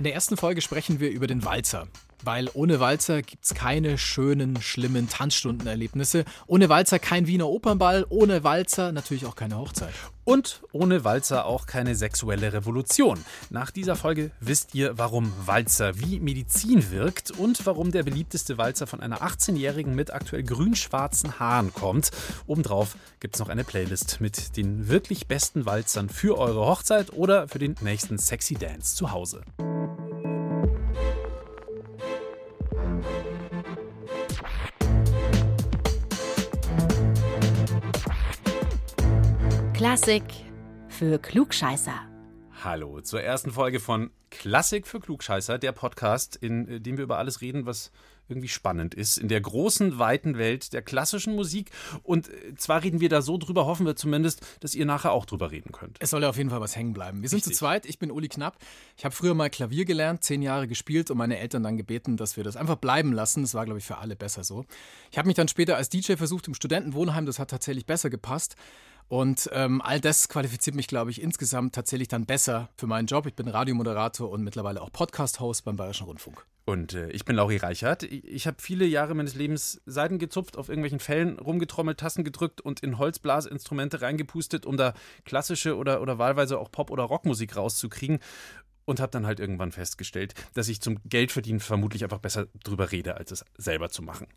In der ersten Folge sprechen wir über den Walzer. Weil ohne Walzer gibt es keine schönen, schlimmen Tanzstundenerlebnisse. Ohne Walzer kein Wiener Opernball, ohne Walzer natürlich auch keine Hochzeit. Und ohne Walzer auch keine sexuelle Revolution. Nach dieser Folge wisst ihr, warum Walzer wie Medizin wirkt und warum der beliebteste Walzer von einer 18-Jährigen mit aktuell grün-schwarzen Haaren kommt. Obendrauf gibt es noch eine Playlist mit den wirklich besten Walzern für eure Hochzeit oder für den nächsten Sexy Dance zu Hause. Klassik für Klugscheißer. Hallo zur ersten Folge von Klassik für Klugscheißer, der Podcast, in äh, dem wir über alles reden, was irgendwie spannend ist, in der großen, weiten Welt der klassischen Musik. Und äh, zwar reden wir da so drüber, hoffen wir zumindest, dass ihr nachher auch drüber reden könnt. Es soll ja auf jeden Fall was hängen bleiben. Wir sind Richtig. zu zweit, ich bin Uli Knapp. Ich habe früher mal Klavier gelernt, zehn Jahre gespielt und meine Eltern dann gebeten, dass wir das einfach bleiben lassen. Das war, glaube ich, für alle besser so. Ich habe mich dann später als DJ versucht im Studentenwohnheim, das hat tatsächlich besser gepasst. Und ähm, all das qualifiziert mich, glaube ich, insgesamt tatsächlich dann besser für meinen Job. Ich bin Radiomoderator und mittlerweile auch Podcast-Host beim Bayerischen Rundfunk. Und äh, ich bin Lauri Reichert. Ich, habe viele Jahre meines Lebens Seiten gezupft, auf irgendwelchen Fällen rumgetrommelt, Tassen gedrückt und in Holzblasinstrumente reingepustet, um da klassische oder, oder wahlweise auch Pop- oder Rockmusik rauszukriegen. Und habe dann halt irgendwann festgestellt, dass ich zum Geldverdienen vermutlich einfach besser drüber rede, als es selber zu machen.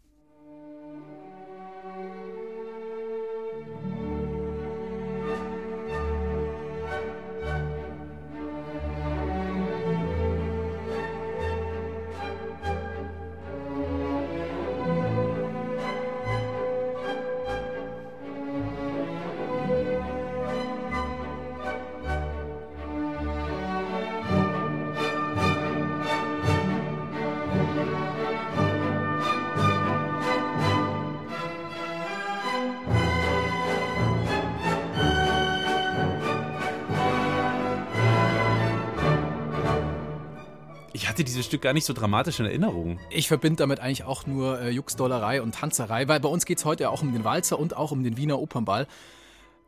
Dieses Stück gar nicht so dramatisch in Erinnerung. Ich verbinde damit eigentlich auch nur äh, Juxdollerei und Tanzerei, weil bei uns geht es heute ja auch um den Walzer und auch um den Wiener Opernball.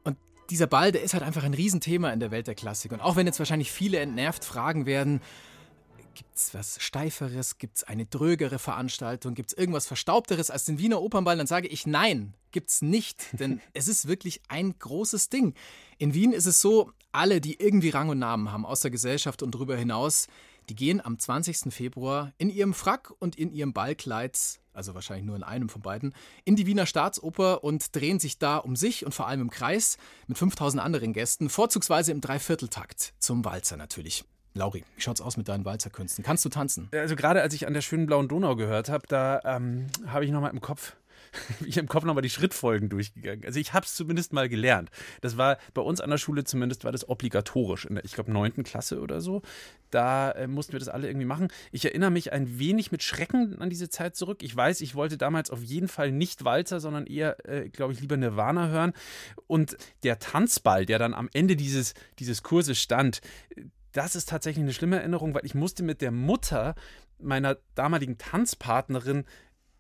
Und dieser Ball, der ist halt einfach ein Riesenthema in der Welt der Klassik. Und auch wenn jetzt wahrscheinlich viele entnervt fragen werden, gibt es was Steiferes, gibt es eine drögere Veranstaltung, gibt es irgendwas Verstaubteres als den Wiener Opernball, dann sage ich nein, gibt es nicht, denn es ist wirklich ein großes Ding. In Wien ist es so, alle, die irgendwie Rang und Namen haben aus der Gesellschaft und darüber hinaus, die gehen am 20. Februar in ihrem Frack und in ihrem Ballkleid, also wahrscheinlich nur in einem von beiden, in die Wiener Staatsoper und drehen sich da um sich und vor allem im Kreis mit 5000 anderen Gästen, vorzugsweise im Dreivierteltakt, zum Walzer natürlich. Lauri, wie schaut's aus mit deinen Walzerkünsten? Kannst du tanzen? Also gerade als ich an der schönen blauen Donau gehört habe, da ähm, habe ich nochmal im Kopf ich im Kopf nochmal die Schrittfolgen durchgegangen. Also ich habe es zumindest mal gelernt. Das war bei uns an der Schule zumindest war das obligatorisch in der, ich glaube, neunten Klasse oder so. Da äh, mussten wir das alle irgendwie machen. Ich erinnere mich ein wenig mit Schrecken an diese Zeit zurück. Ich weiß, ich wollte damals auf jeden Fall nicht Walzer, sondern eher, äh, glaube ich, lieber Nirvana hören. Und der Tanzball, der dann am Ende dieses, dieses Kurses stand, das ist tatsächlich eine schlimme Erinnerung, weil ich musste mit der Mutter meiner damaligen Tanzpartnerin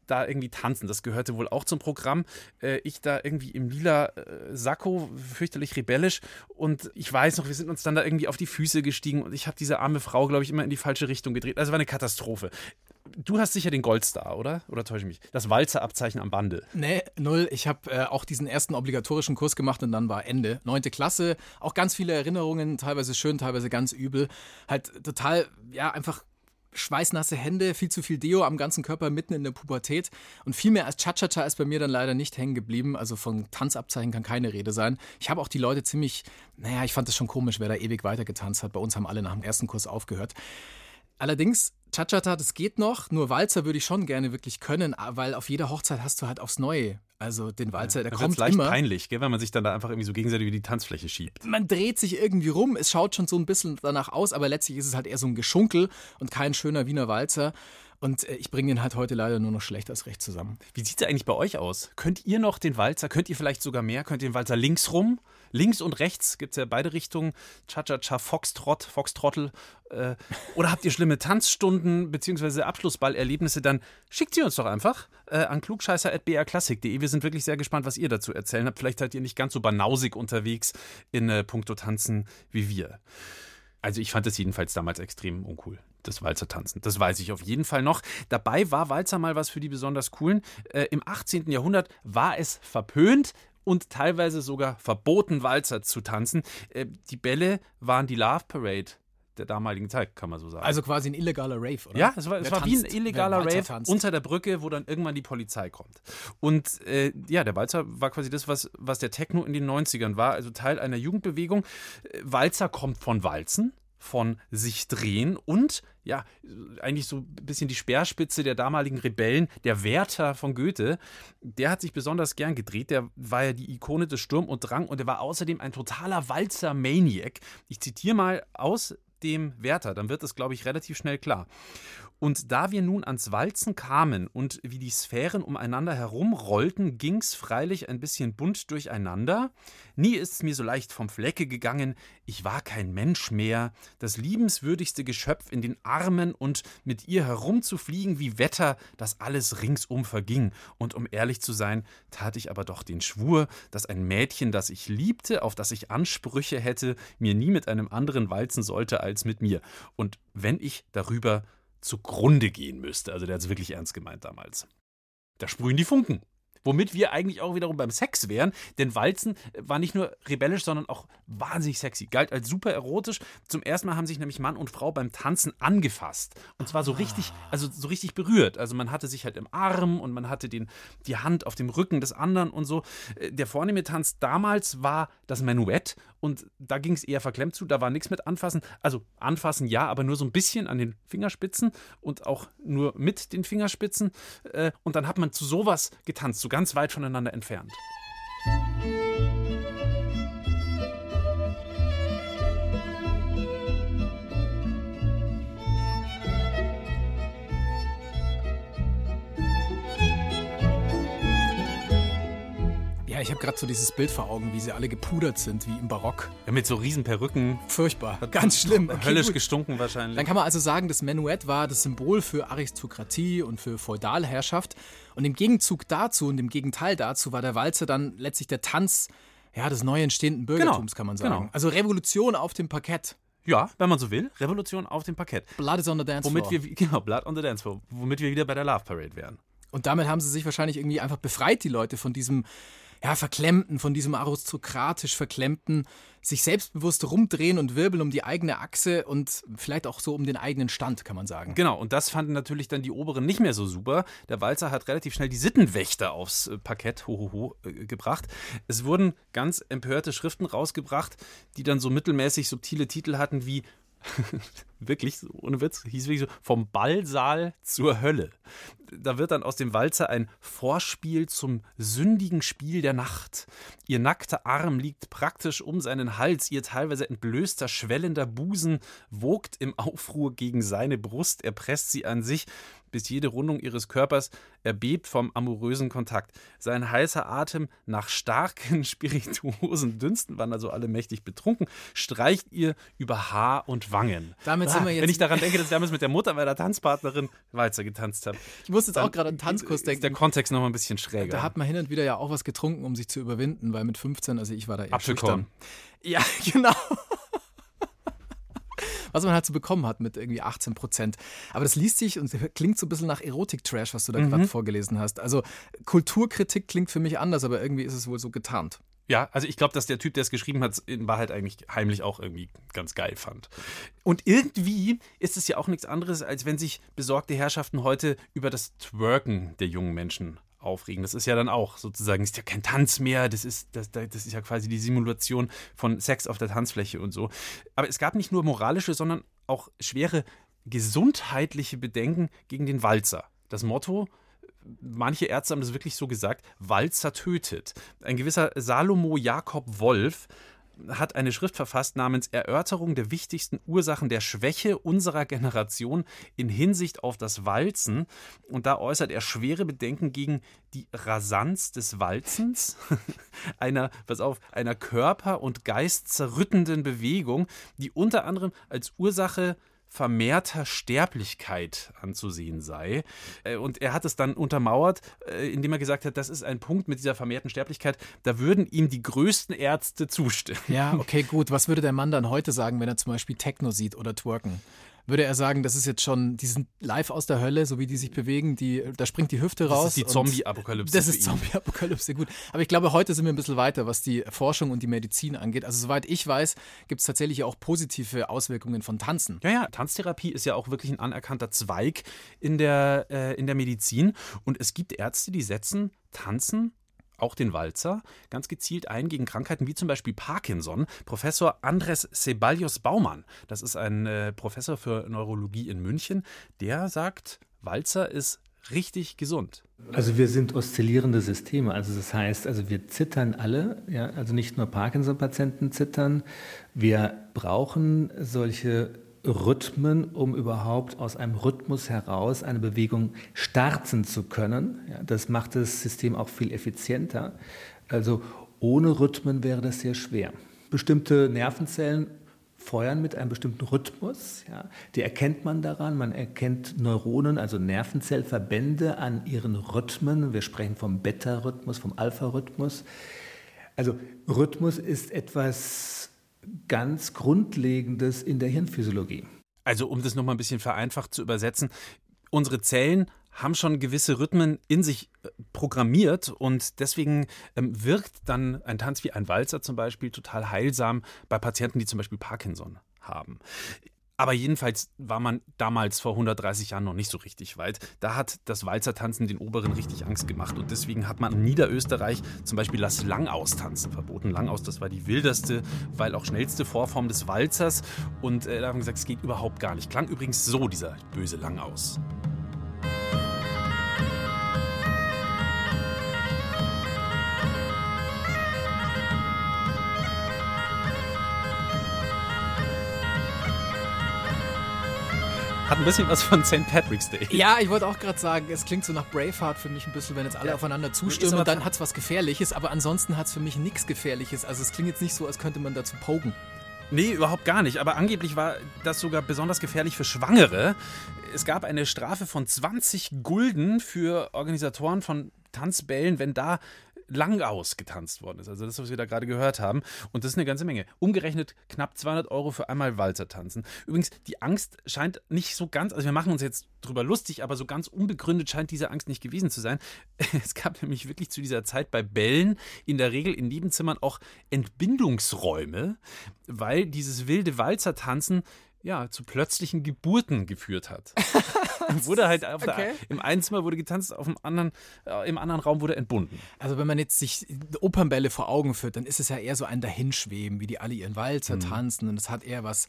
da irgendwie tanzen. Das gehörte wohl auch zum Programm. Äh, ich da irgendwie im lila äh, Sakko, fürchterlich rebellisch. Und ich weiß noch, wir sind uns dann da irgendwie auf die Füße gestiegen und ich habe diese arme Frau, glaube ich, immer in die falsche Richtung gedreht. Also war eine Katastrophe. Du hast sicher den Goldstar, oder? Oder täusche ich mich? Das Walzerabzeichen am Bande. Nee, null. Ich habe äh, auch diesen ersten obligatorischen Kurs gemacht und dann war Ende. Neunte Klasse, auch ganz viele Erinnerungen, teilweise schön, teilweise ganz übel. Halt total, ja, einfach schweißnasse Hände, viel zu viel Deo am ganzen Körper mitten in der Pubertät. Und viel mehr als Cha-Cha-Cha ist bei mir dann leider nicht hängen geblieben. Also von Tanzabzeichen kann keine Rede sein. Ich habe auch die Leute ziemlich, naja, ich fand das schon komisch, wer da ewig weiter getanzt hat. Bei uns haben alle nach dem ersten Kurs aufgehört. Allerdings, Cha-Cha-Cha, das geht noch. Nur Walzer würde ich schon gerne wirklich können, weil auf jeder Hochzeit hast du halt aufs Neue also den Walzer, der da kommt leicht immer. peinlich, gell, wenn man sich dann da einfach irgendwie so gegenseitig über die Tanzfläche schiebt. Man dreht sich irgendwie rum, es schaut schon so ein bisschen danach aus, aber letztlich ist es halt eher so ein Geschunkel und kein schöner Wiener Walzer. Und äh, ich bringe den halt heute leider nur noch schlecht als recht zusammen. Wie sieht es eigentlich bei euch aus? Könnt ihr noch den Walzer, könnt ihr vielleicht sogar mehr, könnt ihr den Walzer links rum? Links und rechts gibt es ja beide Richtungen. Cha-Cha-Cha, Foxtrott, Foxtrottel. Äh, oder habt ihr schlimme Tanzstunden bzw. Abschlussballerlebnisse, dann schickt sie uns doch einfach äh, an klugscheißer.brklassik.de. Wir sind wirklich sehr gespannt, was ihr dazu erzählen habt. Vielleicht seid ihr nicht ganz so banausig unterwegs in äh, puncto Tanzen wie wir. Also ich fand es jedenfalls damals extrem uncool. das Walzertanzen. Das weiß ich auf jeden Fall noch. Dabei war Walzer mal was für die besonders coolen. Äh, Im 18. Jahrhundert war es verpönt und teilweise sogar verboten, Walzer zu tanzen. Äh, die Bälle waren die Love Parade der damaligen Zeit, kann man so sagen. Also quasi ein illegaler Rave, oder? Ja, es war, es war wie ein illegaler Rave tanzt. unter der Brücke, wo dann irgendwann die Polizei kommt. Und äh, ja, der Walzer war quasi das, was, was der Techno in den 90ern war, also Teil einer Jugendbewegung. Äh, Walzer kommt von Walzen von sich drehen und ja, eigentlich so ein bisschen die Speerspitze der damaligen Rebellen, der Werther von Goethe, der hat sich besonders gern gedreht. Der war ja die Ikone des Sturm und Drang und er war außerdem ein totaler Walzer-Maniac. Ich zitiere mal aus dem Werther, dann wird es, glaube ich, relativ schnell klar. Und da wir nun ans Walzen kamen und wie die Sphären umeinander herumrollten, ging's freilich ein bisschen bunt durcheinander. Nie ist's mir so leicht vom Flecke gegangen, ich war kein Mensch mehr, das liebenswürdigste Geschöpf in den Armen und mit ihr herumzufliegen wie Wetter, dass alles ringsum verging. Und um ehrlich zu sein, tat ich aber doch den Schwur, dass ein Mädchen, das ich liebte, auf das ich Ansprüche hätte, mir nie mit einem anderen walzen sollte als mit mir. Und wenn ich darüber zugrunde gehen müsste. Also der hat es wirklich ernst gemeint damals. Da sprühen die Funken. Womit wir eigentlich auch wiederum beim Sex wären, denn Walzen war nicht nur rebellisch, sondern auch wahnsinnig sexy. Galt als super erotisch. Zum ersten Mal haben sich nämlich Mann und Frau beim Tanzen angefasst. Und zwar so richtig, also so richtig berührt. Also man hatte sich halt im Arm und man hatte den, die Hand auf dem Rücken des anderen und so. Äh, der vornehme Tanz damals war das Menuett und da ging es eher verklemmt zu, da war nichts mit anfassen. Also anfassen ja, aber nur so ein bisschen an den Fingerspitzen und auch nur mit den Fingerspitzen. Äh, und dann hat man zu sowas getanzt, so ganz weit voneinander entfernt. Ich habe gerade so dieses Bild vor Augen, wie sie alle gepudert sind, wie im Barock. Ja, mit so riesen Perücken. Furchtbar, ganz schlimm. Okay, Höllisch gut. gestunken wahrscheinlich. Dann kann man also sagen, das Menuett war das Symbol für Aristokratie und für Feudalherrschaft. Und im Gegenzug dazu und im Gegenteil dazu war der Walzer dann letztlich der Tanz ja, des neu entstehenden Bürgertums, Genau, kann man sagen. genau. Also Revolution auf dem Parkett. Ja, wenn man so will. Revolution auf dem Parkett. Blood is on the dance Womit floor. wir, genau, Blood on the Dance Floor, womit wir wieder bei der Love Parade wären. Und damit haben sie sich wahrscheinlich irgendwie einfach befreit, die Leute, von diesem ja, Verklemmten, von diesem aristokratisch Verklemmten, sich selbstbewusst rumdrehen und wirbeln um die eigene Achse und vielleicht auch so um den eigenen Stand, kann man sagen. Genau, und das fanden natürlich dann die Oberen nicht mehr so super. Der Walzer hat relativ schnell die Sittenwächter aufs äh, Parkett hohoho äh, gebracht. Es wurden ganz empörte Schriften rausgebracht, die dann so mittelmäßig subtile Titel hatten wie wirklich, ohne Witz, hieß wirklich so, vom Ballsaal zur Hölle. Da wird dann aus dem Walzer ein Vorspiel zum sündigen Spiel der Nacht. Ihr nackter Arm liegt praktisch um seinen Hals, ihr teilweise entblößter, schwellender Busen wogt im Aufruhr gegen seine Brust, er presst sie an sich, bis jede Rundung ihres Körpers erbebt vom amorösen Kontakt. Sein heißer Atem nach starken spirituosen Dünsten, waren also alle mächtig betrunken, streicht ihr über Haar und Wangen. Damit sind wir jetzt- Wenn ich daran denke, dass ich damals mit der Mutter meiner Tanzpartnerin Walzer getanzt habe. Ich muss jetzt auch gerade an Tanzkurs Ist der denken. Kontext noch mal ein bisschen schräger. Da hat man hin und wieder ja auch was getrunken, um sich zu überwinden, weil mit 15, also ich war da eher Apfelkorn. schüchtern. Ja, genau. Was man halt so bekommen hat mit irgendwie 18 Prozent. Aber das liest sich und klingt so ein bisschen nach Erotik-Trash, was du da Mhm. gerade vorgelesen hast. Also Kulturkritik klingt für mich anders, aber irgendwie ist es wohl so getarnt. Ja, also ich glaube, dass der Typ, der es geschrieben hat, in Wahrheit eigentlich heimlich auch irgendwie ganz geil fand. Und irgendwie ist es ja auch nichts anderes, als wenn sich besorgte Herrschaften heute über das Twerken der jungen Menschen aufregen. Das ist ja dann auch sozusagen, ist ja kein Tanz mehr, das ist, das, das ist ja quasi die Simulation von Sex auf der Tanzfläche und so. Aber es gab nicht nur moralische, sondern auch schwere gesundheitliche Bedenken gegen den Walzer. Das Motto, manche Ärzte haben das wirklich so gesagt, Walzer tötet. Ein gewisser Salomo Jakob Wolf hat eine Schrift verfasst namens Erörterung der wichtigsten Ursachen der Schwäche unserer Generation in Hinsicht auf das Walzen. Und da äußert er schwere Bedenken gegen die Rasanz des Walzens, einer, pass auf, einer körper- und geisterzerrüttenden Bewegung, die unter anderem als Ursache vermehrter Sterblichkeit anzusehen sei. Äh, Und er hat es dann untermauert, äh, indem er gesagt hat, das ist ein Punkt mit dieser vermehrten Sterblichkeit, da würden ihm die größten Ärzte zustimmen. Ja, okay, gut. Was würde der Mann dann heute sagen, wenn er zum Beispiel Techno sieht oder Twerken? Würde er sagen, das ist jetzt schon, die sind live aus der Hölle, so wie die sich bewegen, die, da springt die Hüfte raus. Das ist die Zombie-Apokalypse. Das ist Zombie-Apokalypse, gut. Aber ich glaube, heute sind wir ein bisschen weiter, was die Forschung und die Medizin angeht. Also soweit ich weiß, gibt es tatsächlich auch positive Auswirkungen von Tanzen. Ja, ja, Tanztherapie ist ja auch wirklich ein anerkannter Zweig in der, äh, in der Medizin. Und es gibt Ärzte, die setzen Tanzen auch den Walzer, ganz gezielt ein gegen Krankheiten wie zum Beispiel Parkinson. Professor Andres Ceballos Baumann, das ist ein äh, Professor für Neurologie in München, der sagt, Walzer ist richtig gesund. Also wir sind oszillierende Systeme. Also das heißt, also wir zittern alle, ja, also nicht nur Parkinson-Patienten zittern. Wir brauchen solche Rhythmen, um überhaupt aus einem Rhythmus heraus eine Bewegung starten zu können. Ja, das macht das System auch viel effizienter. Also ohne Rhythmen wäre das sehr schwer. Bestimmte Nervenzellen feuern mit einem bestimmten Rhythmus. Ja, die erkennt man daran. Man erkennt Neuronen, also Nervenzellverbände an ihren Rhythmen. Wir sprechen vom Beta-Rhythmus, vom Alpha-Rhythmus. Also Rhythmus ist etwas ganz Grundlegendes in der Hirnphysiologie. Also um das nochmal ein bisschen vereinfacht zu übersetzen, unsere Zellen haben schon gewisse Rhythmen in sich äh, programmiert und deswegen ähm, wirkt dann ein Tanz wie ein Walzer zum Beispiel total heilsam bei Patienten, die zum Beispiel Parkinson haben. Aber jedenfalls war man damals vor 130 Jahren noch nicht so richtig weit. Da hat das Walzertanzen den Oberen richtig Angst gemacht. Und deswegen hat man in Niederösterreich zum Beispiel das Langaustanzen verboten. Langaus, das war die wildeste, weil auch schnellste Vorform des Walzers. Und äh, da haben wir gesagt, es geht überhaupt gar nicht. Klang übrigens so, dieser böse Langaus. Hat ein bisschen was von St. Patrick's Day. Ja, ich wollte auch gerade sagen, es klingt so nach Braveheart für mich ein bisschen, wenn jetzt alle ja. aufeinander zustimmen, dann hat es was Gefährliches, aber ansonsten hat es für mich nichts Gefährliches. Also es klingt jetzt nicht so, als könnte man dazu poken. Nee, überhaupt gar nicht. Aber angeblich war das sogar besonders gefährlich für Schwangere. Es gab eine Strafe von 20 Gulden für Organisatoren von Tanzbällen, wenn da lang ausgetanzt worden ist. Also das, was wir da gerade gehört haben. Und das ist eine ganze Menge. Umgerechnet knapp 200 Euro für einmal Walzer tanzen. Übrigens, die Angst scheint nicht so ganz, also wir machen uns jetzt drüber lustig, aber so ganz unbegründet scheint diese Angst nicht gewesen zu sein. Es gab nämlich wirklich zu dieser Zeit bei Bällen in der Regel in Nebenzimmern auch Entbindungsräume, weil dieses wilde Walzertanzen ja, zu plötzlichen Geburten geführt hat. wurde halt okay. der, im einen Zimmer wurde getanzt, auf dem anderen, äh, im anderen Raum wurde entbunden. Also wenn man jetzt sich Opernbälle vor Augen führt, dann ist es ja eher so ein Dahinschweben, wie die alle ihren Walzer mhm. tanzen und es hat eher was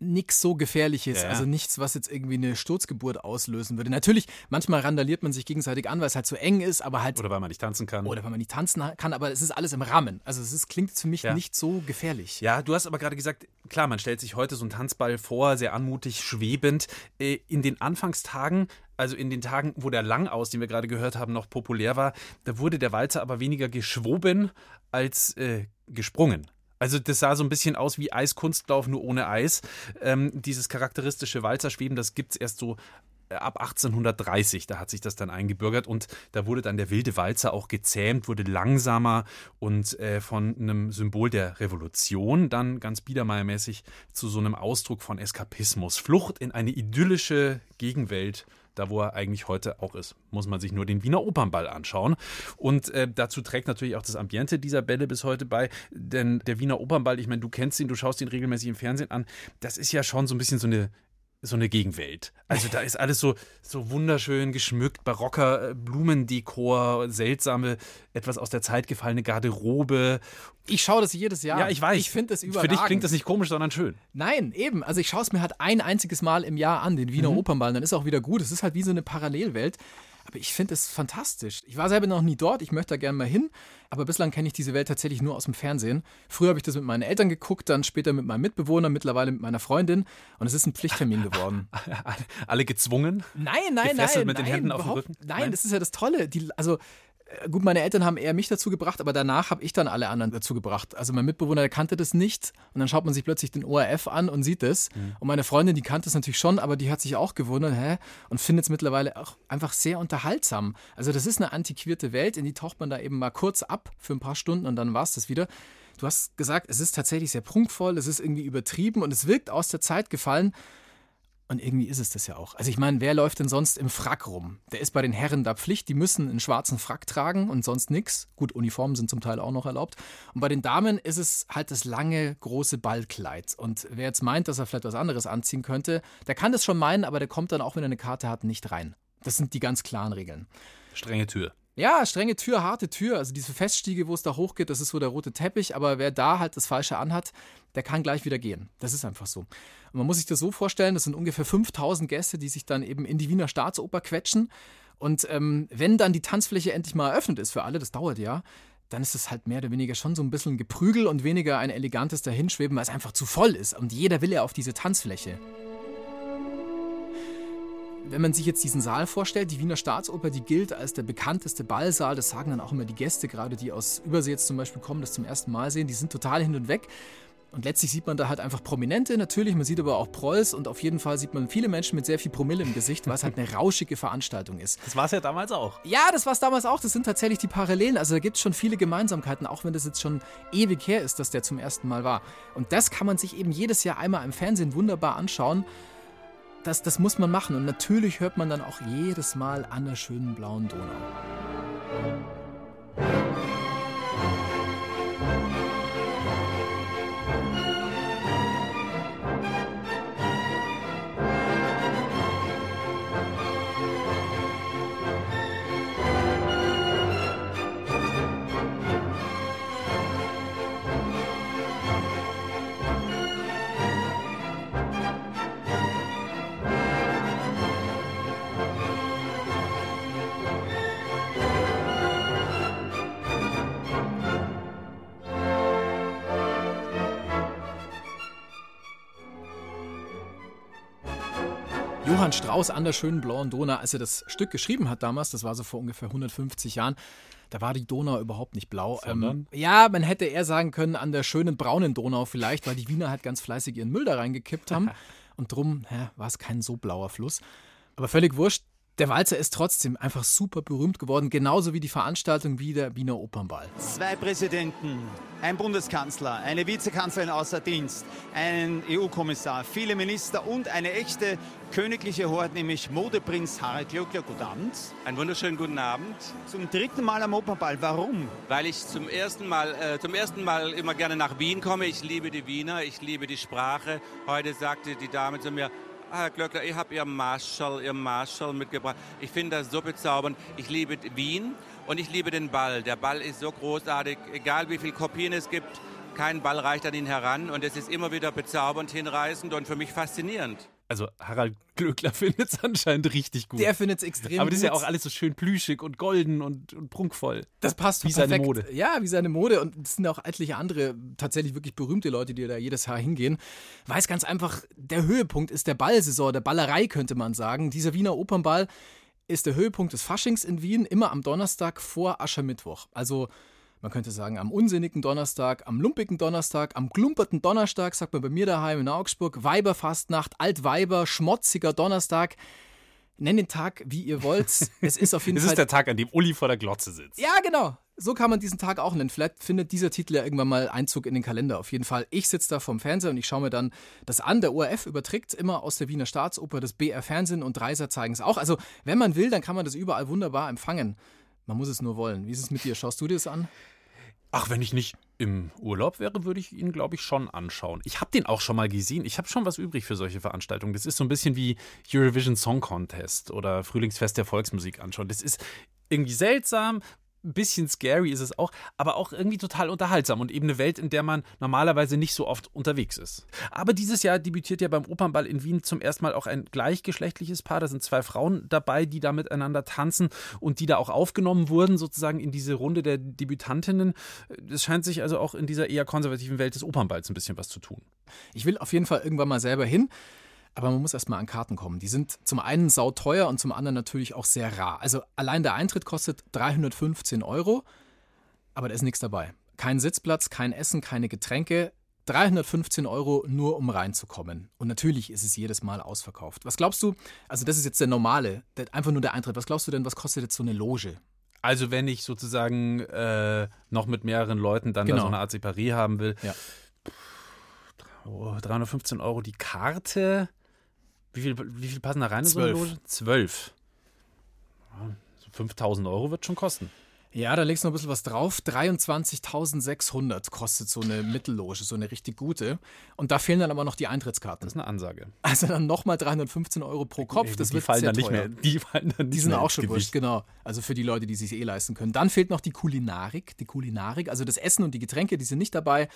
nichts so Gefährliches, ja. also nichts, was jetzt irgendwie eine Sturzgeburt auslösen würde. Natürlich, manchmal randaliert man sich gegenseitig an, weil es halt zu eng ist, aber halt. Oder weil man nicht tanzen kann. Oder weil man nicht tanzen kann, aber es ist alles im Rahmen. Also es ist, klingt für mich ja. nicht so gefährlich. Ja, du hast aber gerade gesagt, klar, man stellt sich heute so einen Tanzball vor, sehr anmutig, schwebend. Äh, in den Anfangstagen also in den Tagen, wo der Langaus, den wir gerade gehört haben, noch populär war, da wurde der Walzer aber weniger geschwoben als äh, gesprungen. Also das sah so ein bisschen aus wie Eiskunstlauf, nur ohne Eis. Ähm, dieses charakteristische Walzerschweben, das gibt es erst so ab 1830, da hat sich das dann eingebürgert und da wurde dann der wilde Walzer auch gezähmt, wurde langsamer und äh, von einem Symbol der Revolution dann ganz biedermeiermäßig zu so einem Ausdruck von Eskapismus, Flucht in eine idyllische Gegenwelt da wo er eigentlich heute auch ist. Muss man sich nur den Wiener Opernball anschauen. Und äh, dazu trägt natürlich auch das Ambiente dieser Bälle bis heute bei. Denn der Wiener Opernball, ich meine, du kennst ihn, du schaust ihn regelmäßig im Fernsehen an, das ist ja schon so ein bisschen so eine so eine Gegenwelt. Also da ist alles so, so wunderschön geschmückt, barocker äh, Blumendekor, seltsame, etwas aus der Zeit gefallene Garderobe. Ich schaue das jedes Jahr. Ja, ich weiß. Ich finde das überragend. Für dich klingt das nicht komisch, sondern schön. Nein, eben. Also ich schaue es mir halt ein einziges Mal im Jahr an, den Wiener mhm. Opernball. Dann ist auch wieder gut. Es ist halt wie so eine Parallelwelt. Aber ich finde es fantastisch. Ich war selber noch nie dort, ich möchte da gerne mal hin, aber bislang kenne ich diese Welt tatsächlich nur aus dem Fernsehen. Früher habe ich das mit meinen Eltern geguckt, dann später mit meinem Mitbewohner, mittlerweile mit meiner Freundin und es ist ein Pflichttermin geworden. Alle gezwungen? Nein, nein, nein. mit den nein, Händen auf dem Rücken? Nein, nein, das ist ja das Tolle. Die, also gut, meine Eltern haben eher mich dazu gebracht, aber danach habe ich dann alle anderen dazu gebracht. Also mein Mitbewohner, der kannte das nicht und dann schaut man sich plötzlich den ORF an und sieht es. Mhm. Und meine Freundin, die kannte es natürlich schon, aber die hat sich auch gewundert, hä? Und findet es mittlerweile auch einfach sehr unterhaltsam. Also das ist eine antiquierte Welt, in die taucht man da eben mal kurz ab für ein paar Stunden und dann war es das wieder. Du hast gesagt, es ist tatsächlich sehr prunkvoll, es ist irgendwie übertrieben und es wirkt aus der Zeit gefallen. Und irgendwie ist es das ja auch. Also ich meine, wer läuft denn sonst im Frack rum? Der ist bei den Herren da Pflicht, die müssen einen schwarzen Frack tragen und sonst nichts. Gut, Uniformen sind zum Teil auch noch erlaubt. Und bei den Damen ist es halt das lange, große Ballkleid. Und wer jetzt meint, dass er vielleicht was anderes anziehen könnte, der kann das schon meinen, aber der kommt dann auch, wenn er eine Karte hat, nicht rein. Das sind die ganz klaren Regeln. Strenge Tür. Ja, strenge Tür, harte Tür. Also diese Feststiege, wo es da hochgeht, das ist so der rote Teppich. Aber wer da halt das Falsche anhat, der kann gleich wieder gehen. Das ist einfach so. Und man muss sich das so vorstellen, das sind ungefähr 5000 Gäste, die sich dann eben in die Wiener Staatsoper quetschen. Und ähm, wenn dann die Tanzfläche endlich mal eröffnet ist für alle, das dauert ja, dann ist es halt mehr oder weniger schon so ein bisschen Geprügel und weniger ein elegantes Dahinschweben, weil es einfach zu voll ist. Und jeder will ja auf diese Tanzfläche wenn man sich jetzt diesen Saal vorstellt, die Wiener Staatsoper, die gilt als der bekannteste Ballsaal, das sagen dann auch immer die Gäste, gerade die aus Übersee jetzt zum Beispiel kommen, das zum ersten Mal sehen, die sind total hin und weg. Und letztlich sieht man da halt einfach Prominente natürlich, man sieht aber auch Prolls und auf jeden Fall sieht man viele Menschen mit sehr viel Promille im Gesicht, weil es halt eine rauschige Veranstaltung ist. Das war es ja damals auch. Ja, das war es damals auch. Das sind tatsächlich die Parallelen. Also da gibt es schon viele Gemeinsamkeiten, auch wenn das jetzt schon ewig her ist, dass der zum ersten Mal war. Und das kann man sich eben jedes Jahr einmal im Fernsehen wunderbar anschauen das, das muss man machen. Und natürlich hört man dann auch jedes Mal an der schönen blauen Donau. Johann Strauss an der schönen blauen Donau, als er das Stück geschrieben hat damals, das war so vor ungefähr 150 Jahren, da war die Donau überhaupt nicht blau. Ähm, ja, man hätte eher sagen können, an der schönen braunen Donau vielleicht, weil die Wiener halt ganz fleißig ihren Müll da reingekippt haben. und drum ja, war es kein so blauer Fluss. Aber völlig wurscht. Der Walzer ist trotzdem einfach super berühmt geworden, genauso wie die Veranstaltung wie der Wiener Opernball. Zwei Präsidenten, ein Bundeskanzler, eine Vizekanzlerin außer Dienst, ein EU-Kommissar, viele Minister und eine echte königliche Hort, nämlich Modeprinz Harald Glöckler. Guten Abend. Einen wunderschönen guten Abend. Zum dritten Mal am Opernball. Warum? Weil ich zum ersten Mal, äh, zum ersten Mal immer gerne nach Wien komme. Ich liebe die Wiener, ich liebe die Sprache. Heute sagte die Dame zu mir, Herr Glöckler, ich habe Ihr Marshall, Ihr Marshall mitgebracht. Ich finde das so bezaubernd. Ich liebe Wien und ich liebe den Ball. Der Ball ist so großartig, egal wie viele Kopien es gibt. Kein Ball reicht an ihn heran und es ist immer wieder bezaubernd, hinreißend und für mich faszinierend. Also Harald Glöckler findet es anscheinend richtig gut. Der findet es extrem gut. Aber das ist ja auch alles so schön plüschig und golden und, und prunkvoll. Das passt wie perfekt. seine Mode. Ja, wie seine Mode. Und es sind auch etliche andere tatsächlich wirklich berühmte Leute, die da jedes Jahr hingehen. Weiß ganz einfach, der Höhepunkt ist der Ballsaison, der Ballerei könnte man sagen. Dieser Wiener Opernball ist der Höhepunkt des Faschings in Wien, immer am Donnerstag vor Aschermittwoch. Also man könnte sagen, am unsinnigen Donnerstag, am lumpigen Donnerstag, am glumperten Donnerstag, sagt man bei mir daheim in Augsburg, Weiberfastnacht, Altweiber, schmotziger Donnerstag. Nennt den Tag, wie ihr wollt. Es ist auf jeden Es Fall. ist der Tag, an dem Uli vor der Glotze sitzt. ja, genau. So kann man diesen Tag auch nennen. Vielleicht findet dieser Titel ja irgendwann mal Einzug in den Kalender. Auf jeden Fall. Ich sitze da vorm Fernseher und ich schaue mir dann das an. Der ORF überträgt immer aus der Wiener Staatsoper, das BR Fernsehen und Dreiser zeigen es auch. Also, wenn man will, dann kann man das überall wunderbar empfangen. Man muss es nur wollen. Wie ist es mit dir? Schaust du dir das an? Ach, wenn ich nicht im Urlaub wäre, würde ich ihn, glaube ich, schon anschauen. Ich habe den auch schon mal gesehen. Ich habe schon was übrig für solche Veranstaltungen. Das ist so ein bisschen wie Eurovision Song Contest oder Frühlingsfest der Volksmusik anschauen. Das ist irgendwie seltsam, ein bisschen scary ist es auch, aber auch irgendwie total unterhaltsam und eben eine Welt, in der man normalerweise nicht so oft unterwegs ist. Aber dieses Jahr debütiert ja beim Opernball in Wien zum ersten Mal auch ein gleichgeschlechtliches Paar. Da sind zwei Frauen dabei, die da miteinander tanzen und die da auch aufgenommen wurden, sozusagen in diese Runde der Debütantinnen. Es scheint sich also auch in dieser eher konservativen Welt des Opernballs ein bisschen was zu tun. Ich will auf jeden Fall irgendwann mal selber hin. Aber man muss erstmal an Karten kommen. Die sind zum einen sauteuer und zum anderen natürlich auch sehr rar. Also allein der Eintritt kostet 315 Euro, aber da ist nichts dabei. Kein Sitzplatz, kein Essen, keine Getränke. 315 Euro nur um reinzukommen. Und natürlich ist es jedes Mal ausverkauft. Was glaubst du? Also, das ist jetzt der normale, einfach nur der Eintritt. Was glaubst du denn, was kostet jetzt so eine Loge? Also wenn ich sozusagen äh, noch mit mehreren Leuten dann da Genau. so eine Art Separé haben will, Ja. oh, 315 Euro die Karte. Wie viel, wie viel passen da rein in so Zwölf. eine Loge? Zwölf. Ja, so 5000 Euro wird schon kosten. Ja, da legst du noch ein bisschen was drauf. 23.600 kostet so eine Mittelloge, so eine richtig gute. Und da fehlen dann aber noch die Eintrittskarten. Das ist eine Ansage. Also dann nochmal 315 Euro pro Kopf. Das die wird fallen sehr dann nicht teuer. mehr. Die fallen dann nicht Die sind auch schon wurscht, genau. Also für die Leute, die sich eh leisten können. Dann fehlt noch die Kulinarik. Die Kulinarik, also das Essen und die Getränke, die sind nicht dabei.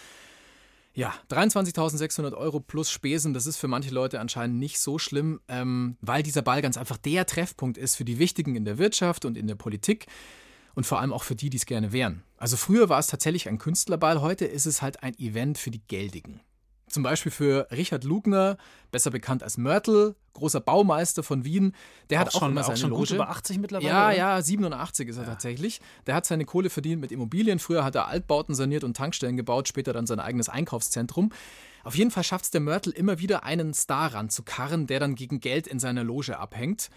Ja, 23.600 Euro plus Spesen, das ist für manche Leute anscheinend nicht so schlimm, ähm, weil dieser Ball ganz einfach der Treffpunkt ist für die Wichtigen in der Wirtschaft und in der Politik und vor allem auch für die, die es gerne wären. Also früher war es tatsächlich ein Künstlerball, heute ist es halt ein Event für die Geldigen. Zum Beispiel für Richard Lugner, besser bekannt als Mörtel, großer Baumeister von Wien. Der hat auch, schon, immer auch seine schon gut Loge. über 80 mittlerweile. Ja, oder? ja, 87 ist er tatsächlich. Der hat seine Kohle verdient mit Immobilien. Früher hat er Altbauten saniert und Tankstellen gebaut, später dann sein eigenes Einkaufszentrum. Auf jeden Fall schafft es der Mörtel immer wieder, einen Star ranzukarren, der dann gegen Geld in seiner Loge abhängt.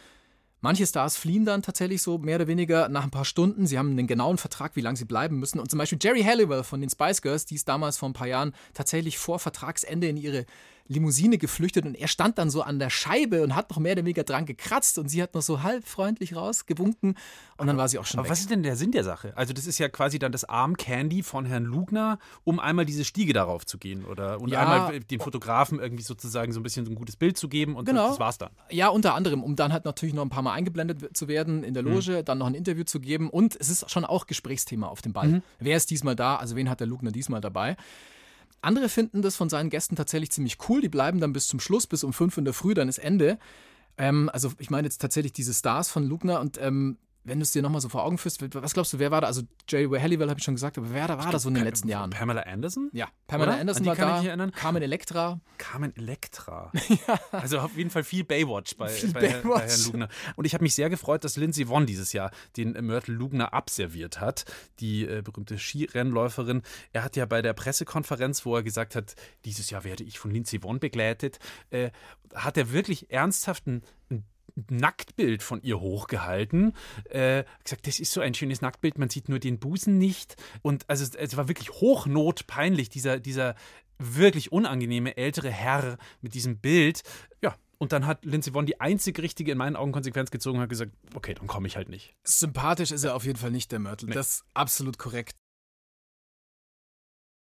Manche Stars fliehen dann tatsächlich so mehr oder weniger nach ein paar Stunden. Sie haben einen genauen Vertrag, wie lange sie bleiben müssen. Und zum Beispiel Jerry Halliwell von den Spice Girls, die ist damals vor ein paar Jahren tatsächlich vor Vertragsende in ihre Limousine geflüchtet und er stand dann so an der Scheibe und hat noch mehr oder weniger dran gekratzt und sie hat noch so halb freundlich rausgewunken und dann war sie auch schon Aber weg. was ist denn der Sinn der Sache? Also das ist ja quasi dann das Arm Candy von Herrn Lugner, um einmal diese Stiege darauf zu gehen oder und Ja. einmal den Fotografen irgendwie sozusagen so ein bisschen so ein gutes Bild zu geben und Genau. das war's dann. Ja, unter anderem, um dann halt natürlich noch ein paar Mal eingeblendet zu werden in der Loge, dann noch ein Interview zu geben und es ist schon auch Gesprächsthema auf dem Ball. Wer ist diesmal da? Also wen hat der Lugner diesmal dabei? Andere finden das von seinen Gästen tatsächlich ziemlich cool. Die bleiben dann bis zum Schluss, bis um fünf in der Früh, dann ist Ende. Ähm, also ich meine jetzt tatsächlich diese Stars von Lugner und ähm, wenn du es dir nochmal so vor Augen führst, was glaubst du, wer war da? Also Jerry Halliwell habe ich schon gesagt, aber wer da war da so in den letzten Jahren? Pamela Anderson? Ja, Pamela Oder? Anderson war kann ich da, mich erinnern. Carmen Electra. Carmen Electra. Also auf jeden Fall viel Baywatch bei, Viel bei, Herr- bei Baywatch. Herrn Lugner. Und ich habe mich sehr gefreut, dass Lindsay Vonn dieses Jahr den Mörtel Lugner abserviert hat, die äh, berühmte Skirennläuferin. Er hat ja bei der Pressekonferenz, wo er gesagt hat, dieses Jahr werde ich von Lindsay Vonn begleitet, äh, hat er wirklich ernsthaft ein, ein Nacktbild von ihr hochgehalten. Äh, gesagt, das ist so ein schönes Nacktbild, man sieht nur den Busen nicht. Und also es, es war wirklich hochnotpeinlich, dieser, dieser wirklich unangenehme ältere Herr mit diesem Bild. Ja, und dann hat Lindsay Vonn die einzig richtige in meinen Augen Konsequenz gezogen und hat gesagt, okay, dann komme ich halt nicht. Sympathisch ist er auf jeden Fall nicht, der Mörtel. Das ist absolut korrekt.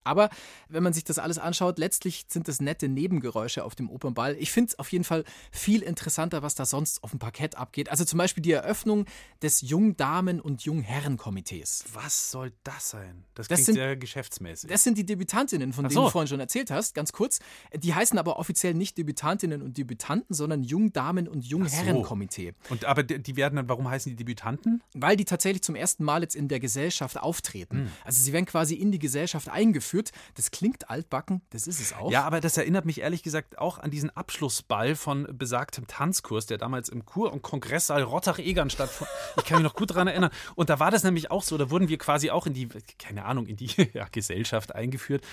Aber wenn man sich das alles anschaut, letztlich sind das nette Nebengeräusche auf dem Opernball. Ich finde es auf jeden Fall viel interessanter, was da sonst auf dem Parkett abgeht. Also zum Beispiel die Eröffnung des Jungdamen- und Jungherrenkomitees. Was soll das sein? Das, Das klingt sind- sehr geschäftsmäßig. Das sind die Debütantinnen, von Ach denen so. du vorhin schon erzählt hast, ganz kurz. Die heißen aber offiziell nicht Debütantinnen und Debütanten, sondern Jungdamen- und Jungherrenkomitee. und aber die, die werden dann, warum heißen die Debütanten? weil die tatsächlich zum ersten Mal jetzt in der Gesellschaft auftreten. Hm. Also sie werden quasi in die Gesellschaft eingeführt. Das klingt altbacken, das ist es auch. Ja, aber das erinnert mich ehrlich gesagt auch an diesen Abschlussball von besagtem Tanzkurs, der damals im Kur- und Kongresssaal Rottach-Egern stattfand. Ich kann mich noch gut daran erinnern. Und da war das nämlich auch so, da wurden wir quasi auch in die, keine Ahnung, in die ja, Gesellschaft eingeführt.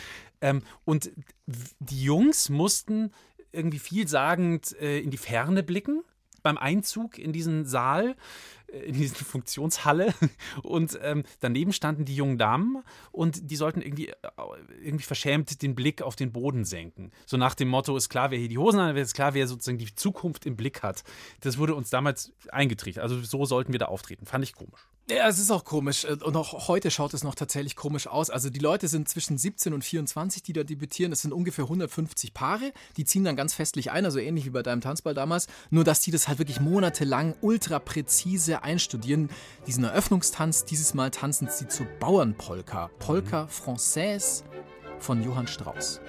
Ähm, und die Jungs mussten irgendwie vielsagend äh, in die Ferne blicken beim Einzug in diesen Saal, äh, in diese Funktionshalle. Und ähm, daneben standen die jungen Damen und die sollten irgendwie, äh, irgendwie verschämt den Blick auf den Boden senken. So nach dem Motto, ist klar, wer hier die Hosen hat, ist klar, wer sozusagen die Zukunft im Blick hat. Das wurde uns damals eingetrichtert. Also so sollten wir da auftreten. Fand ich komisch. Ja, es ist auch komisch. äh, Und auch heute schaut es noch tatsächlich komisch aus. Also die Leute sind zwischen 17 und 24, die da debütieren. Es sind ungefähr 150 Paare. Die ziehen dann ganz festlich ein, also ähnlich wie bei deinem Tanzball damals. Nur, dass die das halt wirklich monatelang ultra präzise einstudieren. Diesen Eröffnungstanz, dieses Mal tanzen sie zu Bauernpolka. Polka Française von Johann Strauss.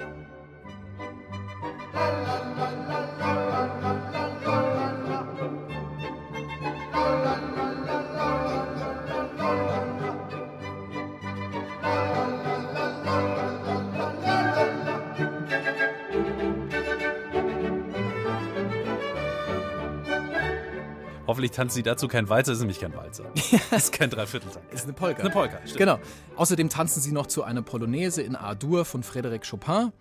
Hoffentlich tanzen sie dazu kein Walzer, ist nämlich kein Walzer. Ist kein Dreivierteltakt. ist eine Polka. Eine Polka, stimmt. Genau. Außerdem tanzen sie noch zu einer Polonaise in A-Dur von Frédéric Chopin.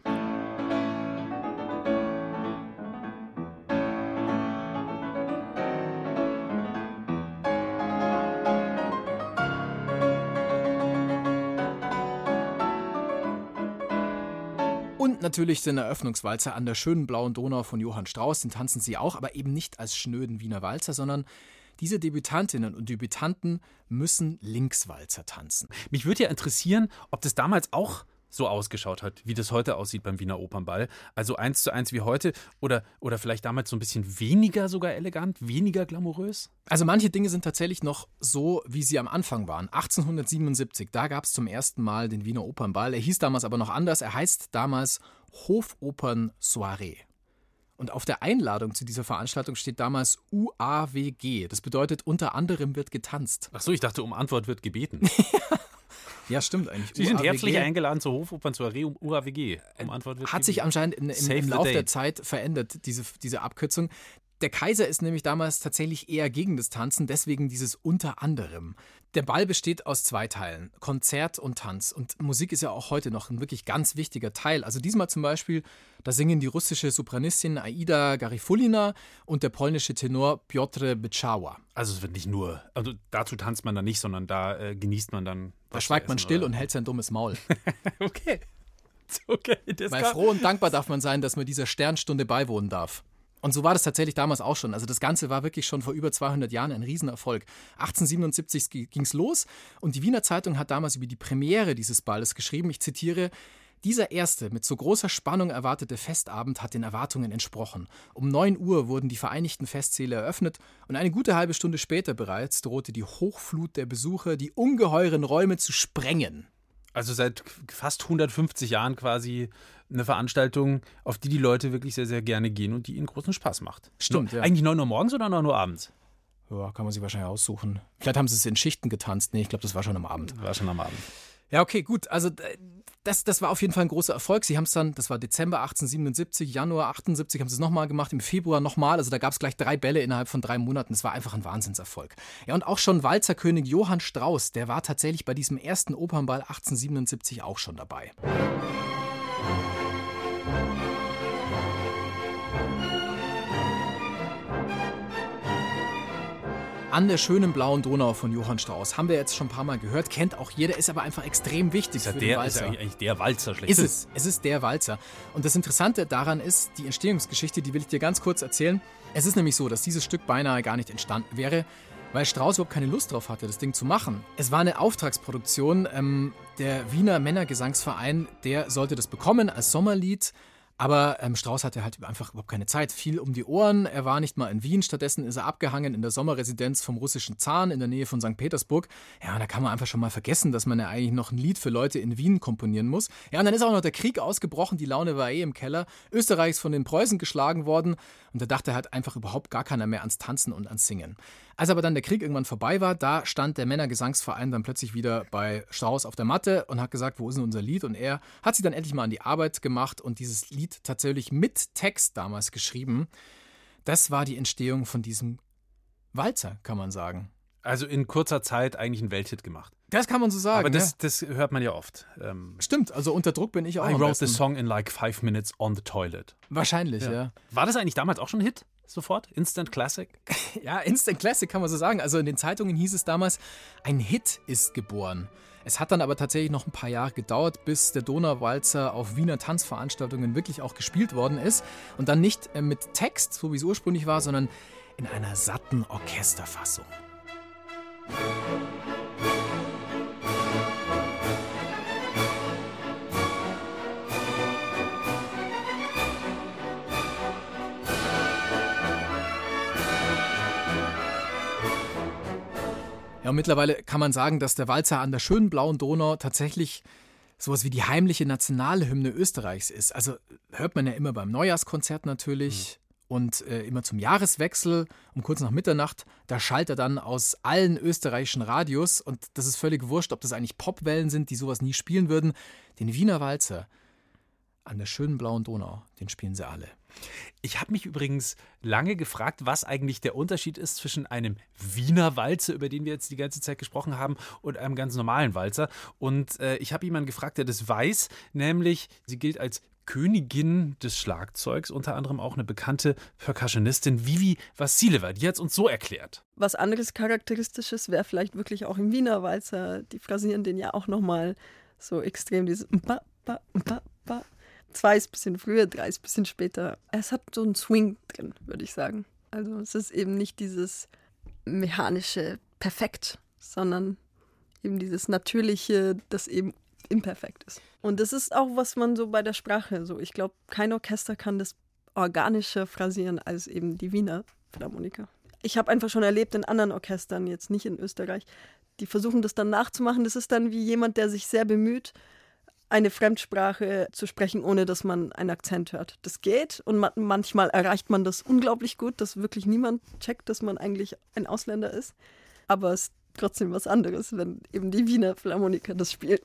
Und natürlich den Eröffnungswalzer an der schönen blauen Donau von Johann Strauss, den tanzen sie auch, aber eben nicht als schnöden Wiener Walzer, sondern diese Debütantinnen und Debütanten müssen Linkswalzer tanzen. Mich würde ja interessieren, ob das damals auch so ausgeschaut hat, wie das heute aussieht beim Wiener Opernball. Also eins zu eins wie heute oder, oder vielleicht damals so ein bisschen weniger sogar elegant, weniger glamourös? Also manche Dinge sind tatsächlich noch so, wie sie am Anfang waren. 1877, da gab es zum ersten Mal den Wiener Opernball. Er hieß damals aber noch anders. Er heißt damals Hofopern Soiree. Und auf der Einladung zu dieser Veranstaltung steht damals UAWG. Das bedeutet, unter anderem wird getanzt. Ach so, ich dachte, um Antwort wird gebeten. Ja, stimmt eigentlich. Sie sind herzlich eingeladen zur Hofopern um UAWG. Um Antwort wird Hat sich anscheinend in, im, im the Laufe der. Zeit verändert, diese, diese Abkürzung. Der Kaiser ist nämlich damals tatsächlich eher gegen das Tanzen, deswegen dieses unter anderem. Der Ball besteht aus zwei Teilen, Konzert und Tanz. Und Musik ist ja auch heute noch ein wirklich ganz wichtiger Teil. Also diesmal zum Beispiel, da singen die russische Sopranistin Aida Garifulina und der polnische Tenor Piotr Byczała. Also es wird nicht nur, also dazu tanzt man dann nicht, sondern da äh, genießt man dann. Da was zu schweigt man still oder? und hält sein dummes Maul. Okay. Okay, kann- froh und dankbar darf man sein, dass man dieser Sternstunde beiwohnen darf. Und so war das tatsächlich damals auch schon. Also das Ganze war wirklich schon vor über 200 Jahren ein Riesenerfolg. 1877 ging es los und die Wiener Zeitung hat damals über die Premiere dieses Balles geschrieben, ich zitiere, dieser erste, mit so großer Spannung erwartete Festabend hat den Erwartungen entsprochen. Um 9 Uhr wurden die Vereinigten Festsäle eröffnet und eine gute halbe Stunde später bereits drohte die Hochflut der Besucher, die ungeheuren Räume zu sprengen. Also seit fast 150 Jahren quasi eine Veranstaltung, auf die die Leute wirklich sehr, sehr gerne gehen und die ihnen großen Spaß macht. Stimmt, no, ja. Eigentlich 9 Uhr morgens oder 9 Uhr abends? Ja, kann man sich wahrscheinlich aussuchen. Vielleicht haben sie es in Schichten getanzt. Nee, ich glaube, das war schon am Abend. War schon am Abend. Ja, okay, gut. Also das, das war auf jeden Fall ein großer Erfolg. Sie haben es dann, das war Dezember 1877, Januar 78 haben sie es nochmal gemacht, im Februar nochmal. Also da gab es gleich drei Bälle innerhalb von drei Monaten. Das war einfach ein Wahnsinnserfolg. Ja, und auch schon Walzerkönig Johann Strauss, der war tatsächlich bei diesem ersten Opernball 1877 auch schon dabei. An der schönen blauen Donau von Johann Strauss haben wir jetzt schon ein paar Mal gehört, kennt auch jeder, ist aber einfach extrem wichtig Ist ja für den der, ist Walzer. ja eigentlich der Walzer schlecht. Ist es. Es ist der Walzer. Und das Interessante daran ist, die Entstehungsgeschichte, die will ich dir ganz kurz erzählen. Es ist nämlich so, dass dieses Stück beinahe gar nicht entstanden wäre, weil Strauss überhaupt keine Lust drauf hatte, das Ding zu machen. Es war eine Auftragsproduktion. Ähm, der Wiener Männergesangsverein, der sollte das bekommen als Sommerlied. Aber ähm, Strauss hatte halt einfach überhaupt keine Zeit, viel um die Ohren. Er war nicht mal in Wien, stattdessen ist er abgehangen in der Sommerresidenz vom russischen Zahn in der Nähe von St. Petersburg. Ja, und da kann man einfach schon mal vergessen, dass man ja eigentlich noch ein Lied für Leute in Wien komponieren muss. Ja, und dann ist auch noch der Krieg ausgebrochen, die Laune war eh im Keller. Österreich ist von den Preußen geschlagen worden und da dachte halt einfach überhaupt gar keiner mehr ans Tanzen und ans Singen. Als aber dann der Krieg irgendwann vorbei war, da stand der Männergesangsverein dann plötzlich wieder bei Strauss auf der Matte und hat gesagt, wo ist denn unser Lied? Und er hat sich dann endlich mal an die Arbeit gemacht und dieses Lied tatsächlich mit Text damals geschrieben. Das war die Entstehung von diesem Walzer, kann man sagen. Also in kurzer Zeit eigentlich einen Welthit gemacht. Das kann man so sagen. Aber das, ja. das hört man ja oft. Ähm, Stimmt, also unter Druck bin ich auch I wrote besten. the song in like five minutes on the toilet. Wahrscheinlich, ja. War das eigentlich damals auch schon ein Hit? Sofort? Instant Classic? Ja, Instant Classic kann man so sagen. Also in den Zeitungen hieß es damals, ein Hit ist geboren. Es hat dann aber tatsächlich noch ein paar Jahre gedauert, bis der Donauwalzer auf Wiener Tanzveranstaltungen wirklich auch gespielt worden ist. Und dann nicht äh, mit Text, so wie es ursprünglich war, sondern in einer satten Orchesterfassung. Ja, und mittlerweile kann man sagen, dass der Walzer an der schönen blauen Donau tatsächlich sowas wie die heimliche Nationalhymne Österreichs ist. Also hört man ja immer beim Neujahrskonzert natürlich und äh, immer zum Jahreswechsel um kurz nach Mitternacht. Da schallt er dann aus allen österreichischen Radios und das ist völlig wurscht, ob das eigentlich Popwellen sind, die sowas nie spielen würden. Den Wiener Walzer an der schönen blauen Donau, den spielen sie alle. Ich habe mich übrigens lange gefragt, was eigentlich der Unterschied ist zwischen einem Wiener Walzer, über den wir jetzt die ganze Zeit gesprochen haben, und einem ganz normalen Walzer. Und äh, ich habe jemanden gefragt, der das weiß, nämlich sie gilt als Königin des Schlagzeugs, unter anderem auch eine bekannte Percussionistin, Vivi Vassileva. Die hat es uns so erklärt. Was anderes Charakteristisches wäre vielleicht wirklich auch im Wiener Walzer. Die phrasieren den ja auch nochmal so extrem, dieses Mpa, pa, Mpa, pa. Zwei ist ein bisschen früher, drei ist ein bisschen später. Es hat so einen Swing drin, würde ich sagen. Also es ist eben nicht dieses mechanische Perfekt, sondern eben dieses Natürliche, das eben imperfekt ist. Und das ist auch, was man so bei der Sprache so, ich glaube, kein Orchester kann das organischer phrasieren als eben die Wiener Philharmoniker. Ich habe einfach schon erlebt in anderen Orchestern, jetzt nicht in Österreich, die versuchen das dann nachzumachen. Das ist dann wie jemand, der sich sehr bemüht, eine Fremdsprache zu sprechen, ohne dass man einen Akzent hört. Das geht und ma manchmal erreicht man das unglaublich gut, dass wirklich niemand checkt, dass man eigentlich ein Ausländer ist. Aber es trotzdem was anderes, wenn eben die Wiener Philharmoniker das spielen.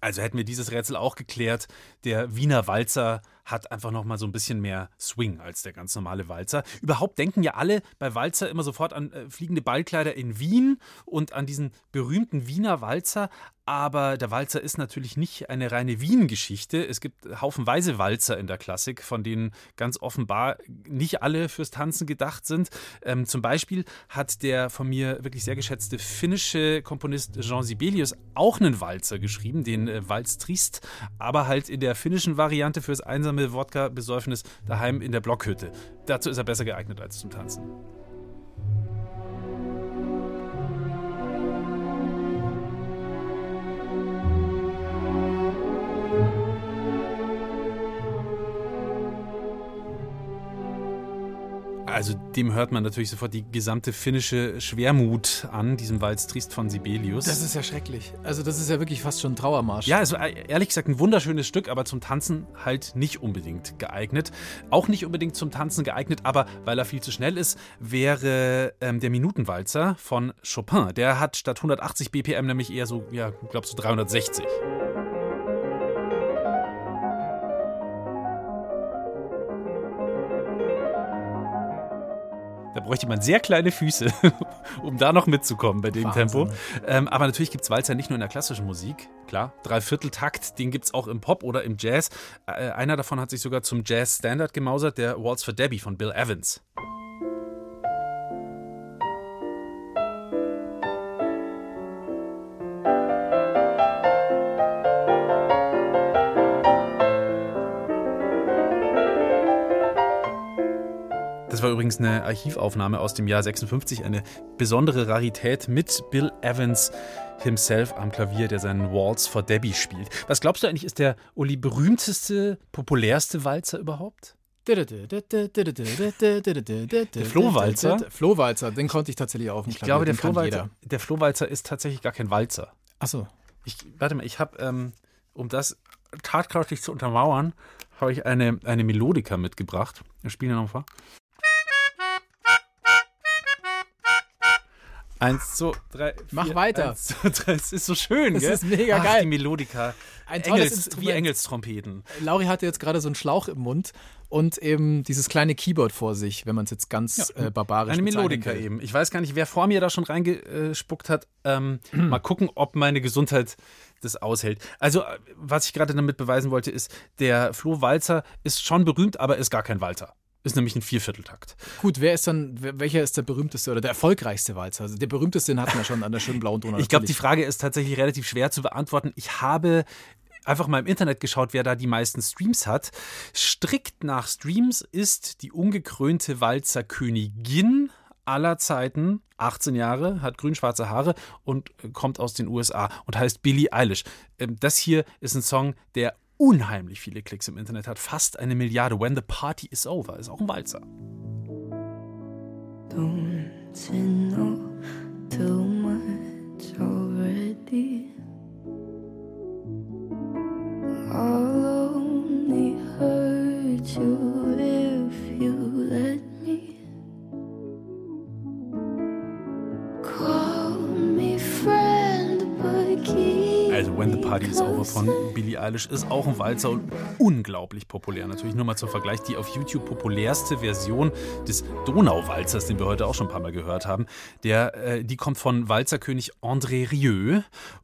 Also hätten wir dieses Rätsel auch geklärt. Der Wiener Walzer hat einfach noch mal so ein bisschen mehr Swing als der ganz normale Walzer. Überhaupt denken ja alle bei Walzer immer sofort an äh, fliegende Ballkleider in Wien und an diesen berühmten Wiener Walzer. Aber der Walzer ist natürlich nicht eine reine Wien-Geschichte. Es gibt haufenweise Walzer in der Klassik, von denen ganz offenbar nicht alle fürs Tanzen gedacht sind. Ähm, zum Beispiel hat der von mir wirklich sehr geschätzte finnische Komponist Jean Sibelius auch einen Walzer geschrieben, den äh, Walz Trist, aber halt in der finnischen Variante fürs einsame Wodka-Besäufnis daheim in der Blockhütte. Dazu ist er besser geeignet als zum Tanzen. Also dem hört man natürlich sofort die gesamte finnische Schwermut an, diesem Walz Triest von Sibelius. Das ist ja schrecklich. Also das ist ja wirklich fast schon ein Trauermarsch. Ja, also äh, ehrlich gesagt ein wunderschönes Stück, aber zum Tanzen halt nicht unbedingt geeignet. Auch nicht unbedingt zum Tanzen geeignet, aber weil er viel zu schnell ist, wäre ähm, der Minutenwalzer von Chopin. Der hat statt 180 BPM nämlich eher so, ja, ich glaube so 360. Da bräuchte man sehr kleine Füße, um da noch mitzukommen bei dem Wahnsinn. Tempo. Ähm, aber natürlich gibt es Walzer nicht nur in der klassischen Musik. Klar, Dreivierteltakt, den gibt es auch im Pop oder im Jazz. Äh, einer davon hat sich sogar zum Jazz-Standard gemausert, der Waltz for Debbie von Bill Evans. Das war übrigens eine Archivaufnahme aus dem Jahr 56, eine besondere Rarität mit Bill Evans himself am Klavier, der seinen Waltz for Debbie spielt. Was glaubst du eigentlich, ist der Uli berühmteste, populärste Walzer überhaupt? Der Flohwalzer? Flohwalzer, den konnte ich tatsächlich auf dem Ich glaube, der Flohwalzer, der Flohwalzer ist tatsächlich gar kein Walzer. Achso. Warte mal, ich habe, ähm, um das tatkräftig zu untermauern, habe ich eine, eine Melodika mitgebracht. Wir spielen ja noch vor. Eins, zwei, drei, vier, Mach weiter. Eins, zwei, drei. Es ist so schön, Das gell? ist mega Ach, geil. die Melodika. Ein tolles Engels, wie Engelstrompeten. Lauri hatte jetzt gerade so einen Schlauch im Mund und eben dieses kleine Keyboard vor sich, wenn man es jetzt ganz äh, barbarisch Eine Melodika eben. Ich weiß gar nicht, wer vor mir da schon reingespuckt hat. Ähm, mal gucken, ob meine Gesundheit das aushält. Also, äh, was ich gerade damit beweisen wollte, ist, der Flo Walzer ist schon berühmt, aber ist gar kein Walzer. Ist nämlich ein Viervierteltakt. Gut, wer ist dann, welcher ist der berühmteste oder der erfolgreichste Walzer? Also der berühmteste, den hatten wir schon an der schönen blauen Donau. Ich glaube, die. Frage ist tatsächlich relativ schwer zu beantworten. Ich habe einfach mal im Internet geschaut, wer da die meisten Streams hat. Strikt nach Streams ist die ungekrönte Walzerkönigin aller Zeiten, 18 Jahre, hat grün-schwarze Haare und äh, kommt aus den USA und heißt Billie Eilish. Ähm, Das hier ist ein Song, der unheimlich viele Klicks im Internet hat, fast eine Milliarde. When the Party is Over ist auch ein Walzer. Don't you know too much already? I'll only hurt you When the Party is Over von. Billie Eilish ist auch ein Walzer und unglaublich populär. Natürlich nur mal zum Vergleich die auf YouTube populärste Version des Donauwalzers, den wir heute auch schon ein paar Mal gehört haben. Der, äh, die kommt von Walzerkönig André Rieu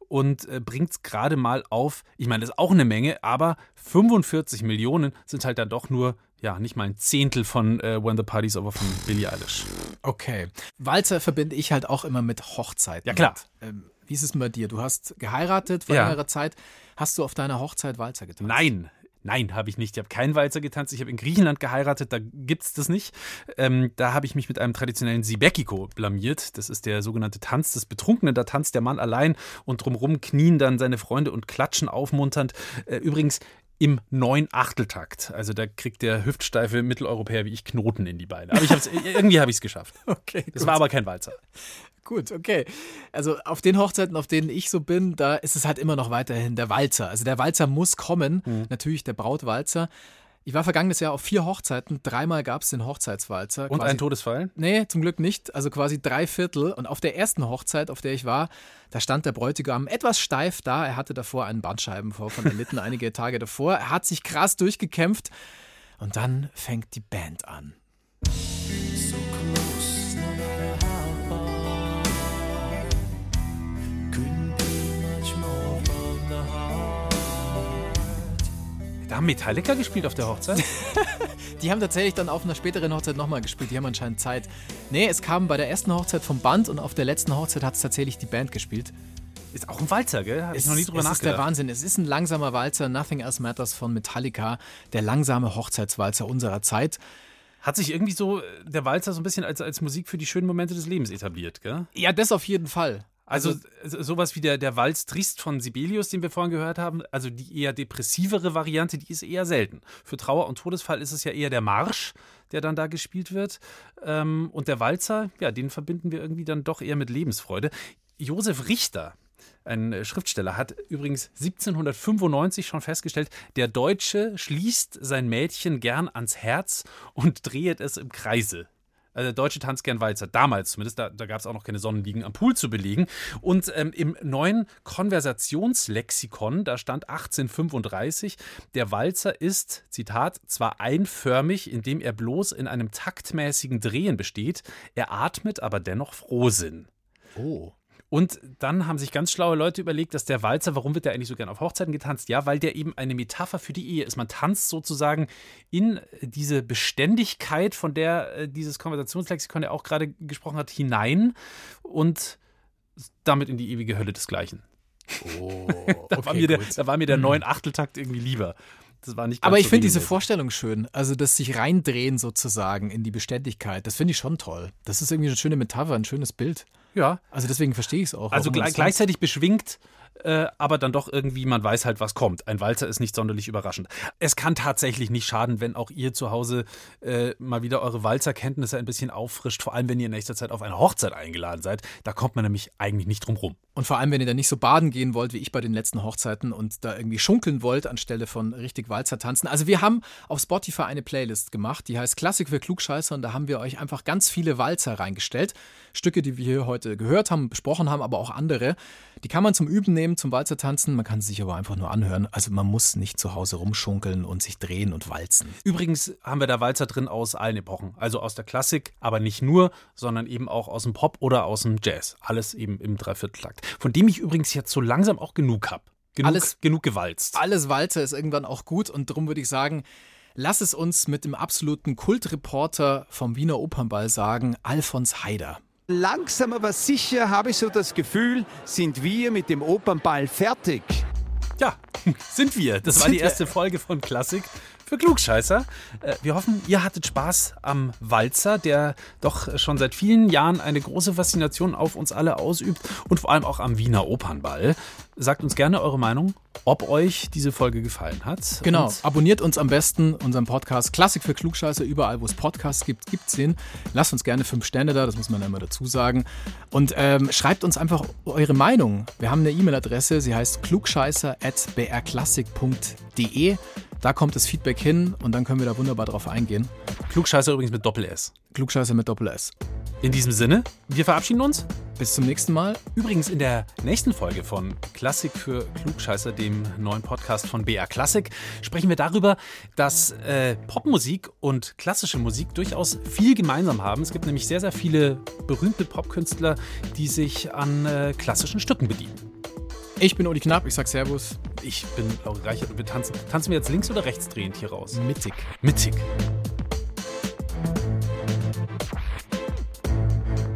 und äh, bringt gerade mal auf, ich meine, das ist auch eine Menge, aber 45 Millionen sind halt dann doch nur ja, nicht mal ein Zehntel von äh, When the Party's Over von Billie Eilish. Okay. Walzer verbinde ich halt auch immer mit Hochzeiten. Ja, klar. Und, ähm, wie ist es bei dir? Du hast geheiratet vor Ja. längerer Zeit. Hast du auf deiner Hochzeit Walzer getanzt? Nein, Nein, habe ich nicht. Ich habe keinen Walzer getanzt. Ich habe in Griechenland geheiratet, da gibt es das nicht. Ähm, da habe ich mich mit einem traditionellen Sibekiko blamiert. Das ist der sogenannte Tanz des Betrunkenen. Da tanzt der Mann allein und drumherum knien dann seine Freunde und klatschen aufmunternd. Äh, übrigens, im neun Achteltakt. Also da kriegt der hüftsteife Mitteleuropäer wie ich Knoten in die Beine. Aber ich hab's, irgendwie habe ich es geschafft. Okay. Es war aber kein Walzer. Gut, okay. Also auf den Hochzeiten, auf denen ich so bin, da ist es halt immer noch weiterhin der Walzer. Also der Walzer muss kommen, Mhm. natürlich der Brautwalzer. Ich war vergangenes Jahr auf vier Hochzeiten, dreimal gab es den Hochzeitswalzer. Und quasi- ein Todesfall? Nee, zum Glück nicht. Also quasi drei Viertel. Und auf der ersten Hochzeit, auf der ich war, da stand der Bräutigam etwas steif da. Er hatte davor einen Bandscheibenvorfall erlitten, einige Tage davor. Er hat sich krass durchgekämpft. Und dann fängt die Band an. Da haben Metallica gespielt auf der Hochzeit? Die haben tatsächlich dann auf einer späteren Hochzeit nochmal gespielt. Die haben anscheinend Zeit. Nee, es kam bei der ersten Hochzeit vom Band und auf der letzten Hochzeit hat es tatsächlich die Band gespielt. Ist auch ein Walzer, gell? Habe ich noch nie drüber es ist der nachgedacht. Wahnsinn. Es ist ein langsamer Walzer. Nothing Else Matters von Metallica. Der langsame Hochzeitswalzer unserer Zeit. Hat sich irgendwie so äh, der Walzer so ein bisschen als, als Musik für die schönen Momente des Lebens etabliert, gell? Ja, das auf jeden Fall. Also, so- sowas wie der, der Walz Trist von Sibelius, den wir vorhin gehört haben, also die eher depressivere Variante, die ist eher selten. Für Trauer und Todesfall ist es ja eher der Marsch, der dann da gespielt wird. Ähm, und der Walzer, ja, den verbinden wir irgendwie dann doch eher mit Lebensfreude. Josef Richter, ein äh, Schriftsteller, hat übrigens 1795 schon festgestellt, der Deutsche schließt sein Mädchen gern ans Herz und dreht es im Kreise. Also Deutsche tanzt gern Walzer, damals zumindest, da, da gab es auch noch keine Sonnenliegen am Pool zu belegen. Und ähm, im neuen Konversationslexikon, da stand 1835, der Walzer ist, Zitat, zwar einförmig, indem er bloß in einem taktmäßigen Drehen besteht, er atmet aber dennoch Frohsinn. Oh. Und dann haben sich ganz schlaue Leute überlegt, dass der Walzer, warum wird der eigentlich so gern auf Hochzeiten getanzt? Ja, weil der eben eine Metapher für die Ehe ist. Man tanzt sozusagen in diese Beständigkeit, von der äh, dieses Konversationslexikon ja auch gerade gesprochen hat, hinein und damit in die ewige Hölle desgleichen. Oh, Da, war, mir der, da war mir der neun Achteltakt irgendwie lieber. Das war nicht ganz Aber ich so finde diese. Vorstellung schön. Also das sich reindrehen sozusagen in die Beständigkeit, das finde ich schon toll. Das ist irgendwie eine schöne Metapher, ein schönes Bild. Ja, Also deswegen verstehe ich es auch. Also warum man gle das gleichzeitig beschwingt, äh, aber dann doch irgendwie, man weiß halt, was kommt. Ein Walzer ist nicht sonderlich überraschend. Es kann tatsächlich nicht schaden, wenn auch ihr zu Hause äh, mal wieder eure Walzerkenntnisse ein bisschen auffrischt, vor allem wenn ihr in nächster Zeit auf eine Hochzeit eingeladen seid. Da kommt man nämlich eigentlich nicht drum rum. Und vor allem, wenn ihr da nicht so baden gehen wollt, wie ich bei den letzten Hochzeiten und da irgendwie schunkeln wollt, anstelle von richtig Walzer tanzen. Also wir haben auf Spotify eine Playlist gemacht, die heißt Klassik für Klugscheißer und da haben wir euch einfach ganz viele Walzer reingestellt. Stücke, die wir hier heute gehört haben, besprochen haben, aber auch andere. Die kann man zum Üben nehmen, zum Walzer tanzen. Man kann sie sich aber einfach nur anhören. Also man muss nicht zu Hause rumschunkeln und sich drehen und walzen. Übrigens haben wir da Walzer drin aus allen Epochen. Also aus der Klassik, aber nicht nur, sondern eben auch aus dem Pop oder aus dem Jazz. Alles eben im Dreivierteltakt. Von dem ich übrigens jetzt so langsam auch genug habe. Genug, Alles- genug gewalzt. Alles Walzer ist irgendwann auch gut und darum würde ich sagen, lass es uns mit dem absoluten Kultreporter vom Wiener Opernball sagen, Alfons Haider. Langsam aber sicher habe ich so das Gefühl, sind wir mit dem Opernball fertig. Ja, sind wir. Das war Sind die wir. erste Folge von Klassik für Klugscheißer. Äh, Wir hoffen, ihr hattet Spaß am Walzer, der doch schon seit vielen Jahren eine große Faszination auf uns alle ausübt und vor allem auch am Wiener Opernball. Sagt uns gerne eure Meinung, ob euch diese Folge gefallen hat. Genau, Und abonniert uns am besten, unseren Podcast Klassik für Klugscheiße, überall wo es Podcasts gibt, gibt's den. Lasst uns gerne fünf Sterne da, das muss man ja immer dazu sagen. Und ähm, schreibt uns einfach eure Meinung. Wir haben eine E-Mail-Adresse, sie heißt klugscheißer.brklassik.de. Da kommt das Feedback hin und dann können wir da wunderbar drauf eingehen. Klugscheißer übrigens mit Doppel-S. Klugscheißer mit Doppel-S. In diesem Sinne, wir verabschieden uns. Bis zum nächsten Mal. Übrigens in der nächsten Folge von Klassik für Klugscheißer, dem neuen Podcast von BR Klassik, sprechen wir darüber, dass äh, Popmusik und klassische Musik durchaus viel gemeinsam haben. Es gibt nämlich sehr, sehr viele berühmte Popkünstler, die sich an äh, klassischen Stücken bedienen. Ich bin Uli Knapp, ich sag Servus. Ich bin Laura Reichert und wir tanzen. Tanzen wir jetzt links oder rechts drehend hier raus? Mittig. Mittig.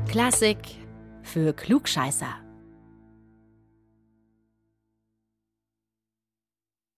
Klassik für Klugscheißer.